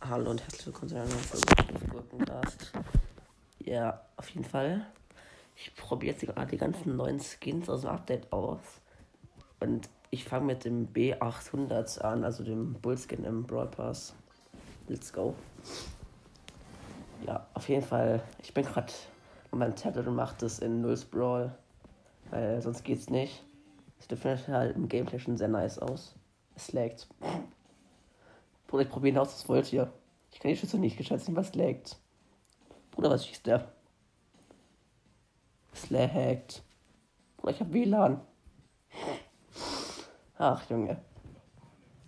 Hallo und herzlich willkommen zu einer neuen Folge des Gurkencast. Ja, auf jeden Fall. Ich probiere jetzt gerade die ganzen neuen Skins aus dem Update aus. Und ich fange mit dem B800 an, also dem Bullskin im Brawl Pass. Let's go. Ja, auf jeden Fall. Ich bin gerade an meinem Tablet und mache das in Nulls Brawl. Weil sonst geht's nicht. Sieht auf jeden Fall halt im Gameplay schon sehr nice aus. Es laggt. Bruder, ich probiere aus, das wollt ihr. Ich kann die Schüsse nicht geschätzt was laggt. Bruder, was schießt der? Es laggt. Bruder, ich hab WLAN. Ach, Junge.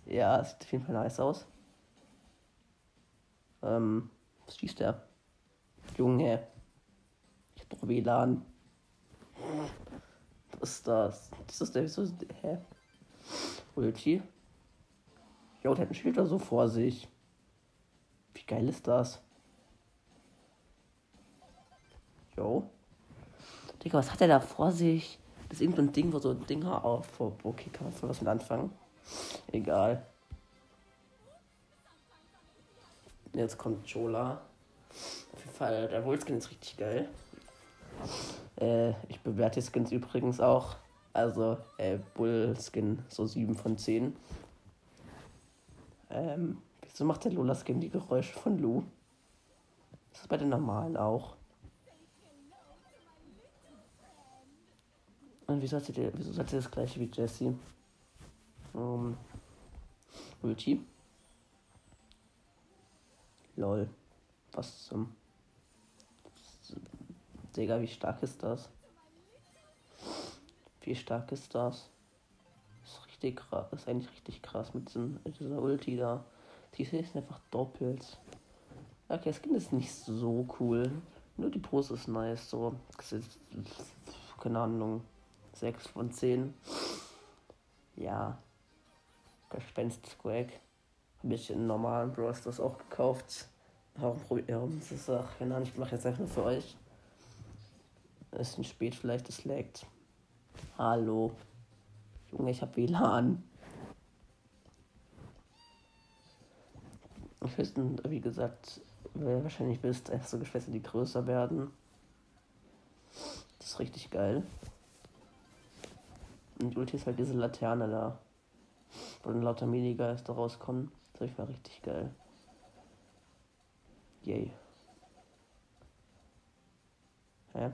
Ja, sieht auf jeden Fall nice aus. Ähm, was schießt der? Junge. Ich hab doch WLAN. Was ist das? Das ist der, wieso, hä? Ulti? Jo, der hat ein Schild da so vor sich. Wie geil ist das? Jo. Digga, was hat er da vor sich? Das ist irgendein Ding, wo so ein Dinger auf. Okay, kann man voll was mit anfangen. Egal. Jetzt kommt Jola. Auf jeden Fall, der Wohlskin ist richtig geil. Äh, ich bewerte Skins übrigens auch. Also, äh, Bullskin so 7 von 10. Ähm, wieso macht der Lola-Skin die Geräusche von Lou? Das ist bei den normalen auch. Und wieso hat sie, wieso hat sie das gleiche wie Jessie? Um, Ulti. Lol. Was zum. Digga, wie stark ist das? Wie stark ist das? ist richtig krass. Ist eigentlich richtig krass mit, diesem, dieser Ulti da. Die ist einfach doppelt. Okay, das Skin ist nicht so cool. Nur die Pose ist nice. So, keine Ahnung. 6 von 10. Ja. Gespenst Squag. Ein bisschen normalen Bros das auch gekauft. Warum probieren? Das auch, keine Ahnung, ich mache jetzt einfach nur für euch. Es ist spät vielleicht, es laggt. Hallo. Junge, ich hab WLAN. Ich wüsste, wie gesagt, wahrscheinlich wisst, erste Geschwister, die größer werden. Das ist richtig geil. Und die Ulti ist halt diese Laterne da. Wo dann lauter Minigeister rauskommen. Das ist mal richtig geil. Yay. Hä?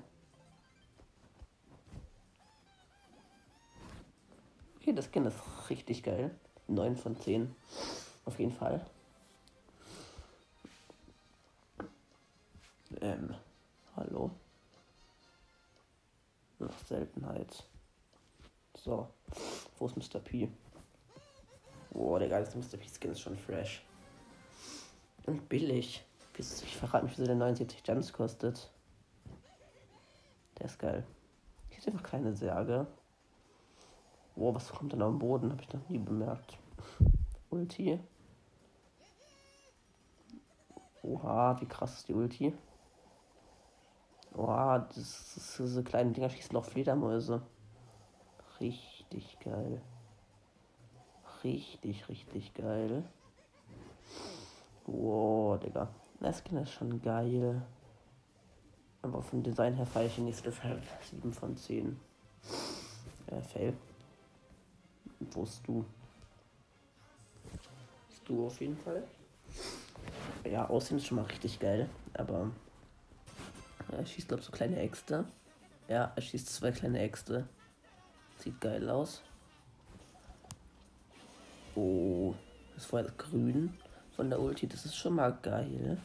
Okay, das Skin ist richtig geil. 9 von 10. Auf jeden Fall. Ähm, hallo. Noch Seltenheit. So. Wo ist Mr. P? Boah, der geilste Mr. P-Skin ist schon fresh. Und billig. Ich verrate mich, wieso der 79 Gems kostet. Der ist geil. Hier ist einfach keine Särge. Boah, was kommt denn am Boden? Habe ich noch nie bemerkt. Ulti. Oha, wie krass ist die Ulti. Oha, diese kleinen Dinger schießen auch Fledermäuse. Richtig geil. Richtig, richtig geil. Wow, Digga. Das Skin ist schon geil. Aber vom Design her feiere ich ihn nicht, deshalb 7 von 10. Äh, fail. Wo bist du? Bist du auf jeden Fall? Ja, Aussehen ist schon mal richtig geil, aber er schießt, glaube ich, so kleine Äxte. Ja, er schießt zwei kleine Äxte. Sieht geil aus. Oh, das war jetzt grün von der Ulti. Das ist schon mal geil.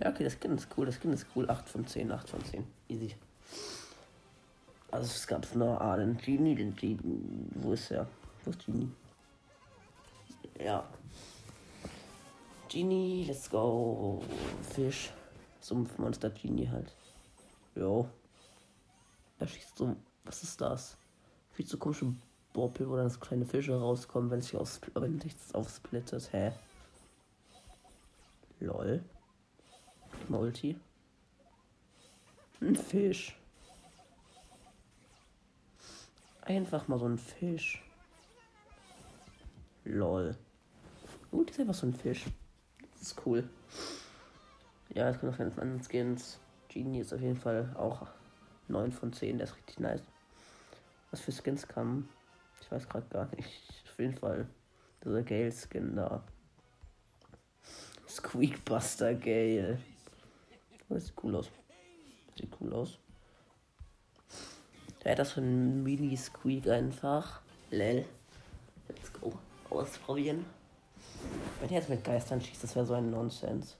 Ja, okay, das Skin ist cool. Das Skin ist cool. 8 von 10, 8 von 10. Easy. Also es gab von der A den Genie, den Genie. Wo ist er? Wo ist Genie? Ja. Genie, let's go. Fisch. Sumpfmonster Genie halt. Jo. Er schießt so. Was ist das? Viel zu komische Boppel, wo dann so kleine Fische rauskommen, wenn sich aufs, wenn sich das aufsplittet. Hä? Lol. Multi. Ein Fisch. Einfach mal so ein Fisch. Lol. Gut, ist einfach so ein Fisch. Das ist cool. Ja, es kommt noch ganz anderen Skins. Genie ist auf jeden Fall auch 9 von 10. Der ist richtig nice. Was für Skins kamen? Ich weiß gerade gar nicht. Auf jeden Fall dieser Gale-Skin da. Squeakbuster Gale. Das sieht cool aus. Sieht cool aus. Der hat das von Mini Squeak einfach. Lel. Let's go. Ausprobieren. Wenn er jetzt mit Geistern schießt, das wäre so ein Nonsens.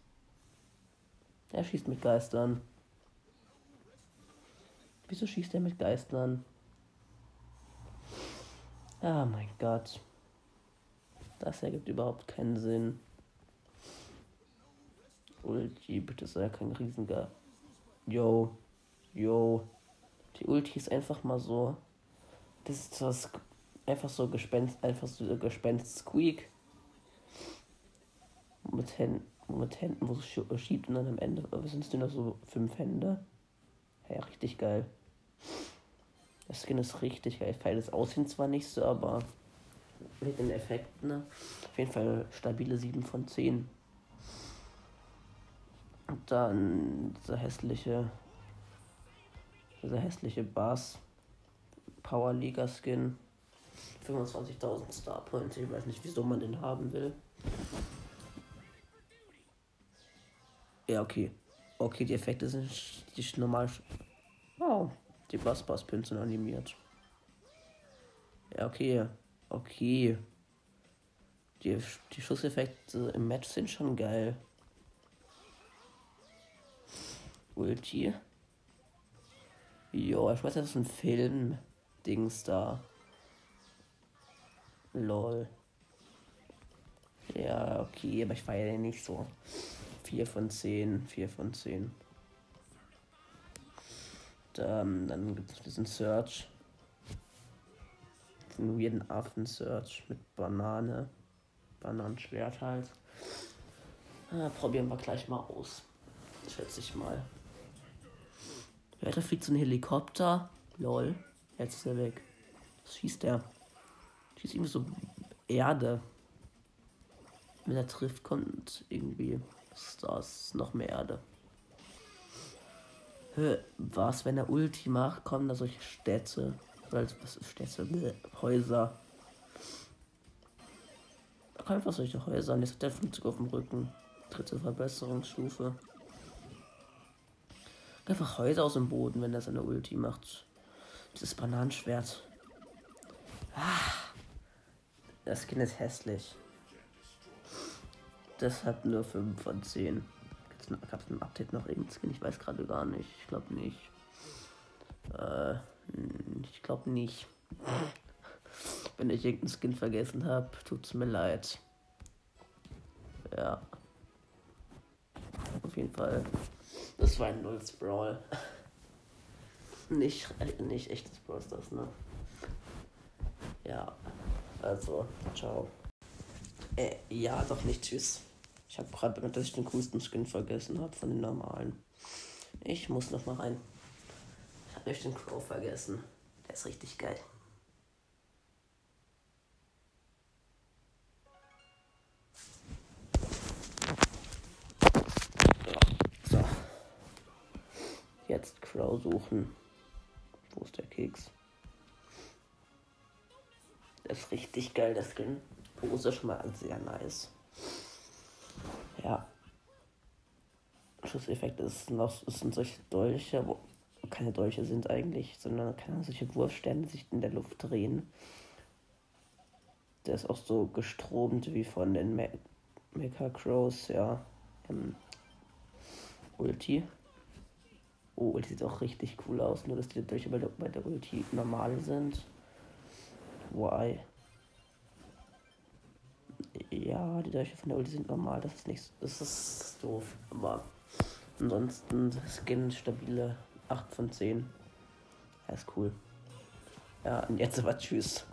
Er schießt mit Geistern. Wieso schießt er mit Geistern? Ah, mein Gott. Das ergibt überhaupt keinen Sinn. Ulti, bitte sei kein Riesengar. Yo. Yo. Die Ulti ist einfach mal so. Das ist was. Einfach so Gespenst. Einfach so Gespenst Squeak. Mit Händen. Mit Händen, wo es schiebt und dann am Ende. Sind es nur noch so fünf Hände? Ja, richtig geil. Das Skin ist richtig geil. Ich das Aussehen zwar nicht so, aber mit den Effekten. Ne? Auf jeden Fall stabile 7 von 10. Und dann dieser hässliche, dieser hässliche Bass Power Liga Skin. 25.000 Star Points. Ich weiß nicht, wieso man den haben will. Ja, okay. Okay, die Effekte sind die normal. Oh, die Bass Bass Pins sind animiert. Ja, okay. Okay. Die, die Schusseffekte im Match sind schon geil. Ulti. Jo, ich weiß, das ist ein Film-Dings da. Lol. Ja, okay, aber ich feiere den nicht so. 4 von 10, 4 von 10. Dann, dann gibt es diesen Search. Diesen weirden Affen-Search mit Banane. Bananenschwert halt. Ah, probieren wir gleich mal aus. Schätze ich mal. Da fliegt so ein Helikopter. Lol. Jetzt ist er weg. Was schießt der? Schießt irgendwie so Erde. Wenn er trifft, kommt irgendwie ist das noch mehr Erde. Was, wenn er Ulti macht, kommen da solche Städte. Oder was ist Städte? Bäh, Häuser. Da kommen einfach solche Häuser und jetzt hat der Flugzeug auf dem Rücken. Dritte Verbesserungsstufe. Einfach Häuser aus dem Boden, wenn er seine Ulti macht. Dieses Bananenschwert. Ah, das Kind ist hässlich. Das hat nur 5 von 10. Gab es ein Update noch irgendein Skin? Ich weiß gerade gar nicht. Ich glaube nicht. Äh, ich glaube nicht. Wenn ich irgendeinen Skin vergessen habe, tut's mir leid. Ja. Auf jeden Fall. Das war ein Nulls Brawl. nicht, nicht echtes Brawl Stars, ne? Ja. Also, ciao. Äh, ja, doch nicht. Tschüss. Ich habe gerade bemerkt, dass ich den coolsten Skin vergessen habe von den normalen. Ich muss noch mal rein. Ich habe echt den Crow vergessen. Der ist richtig geil. Jetzt Crow suchen. Wo ist der Keks? Der ist richtig geil, der Skin. Pose schon mal sehr nice. Ja. Schusseffekte ist noch, es sind solche Dolche, wo keine Dolche sind eigentlich, sondern keine solche Wurfsterne sich in der Luft drehen. Der ist auch so gestromt wie von den Me Mecha Crows, ja. Ulti. Oh, Ulti sieht auch richtig cool aus, nur dass die Dolche bei der, bei der Ulti normal sind. Why? Ja, die Dolche von der Ulti sind normal, das ist nicht das ist doof. Aber ansonsten Skin stabile 8 von 10. Ja, ist cool. Ja, und jetzt aber tschüss.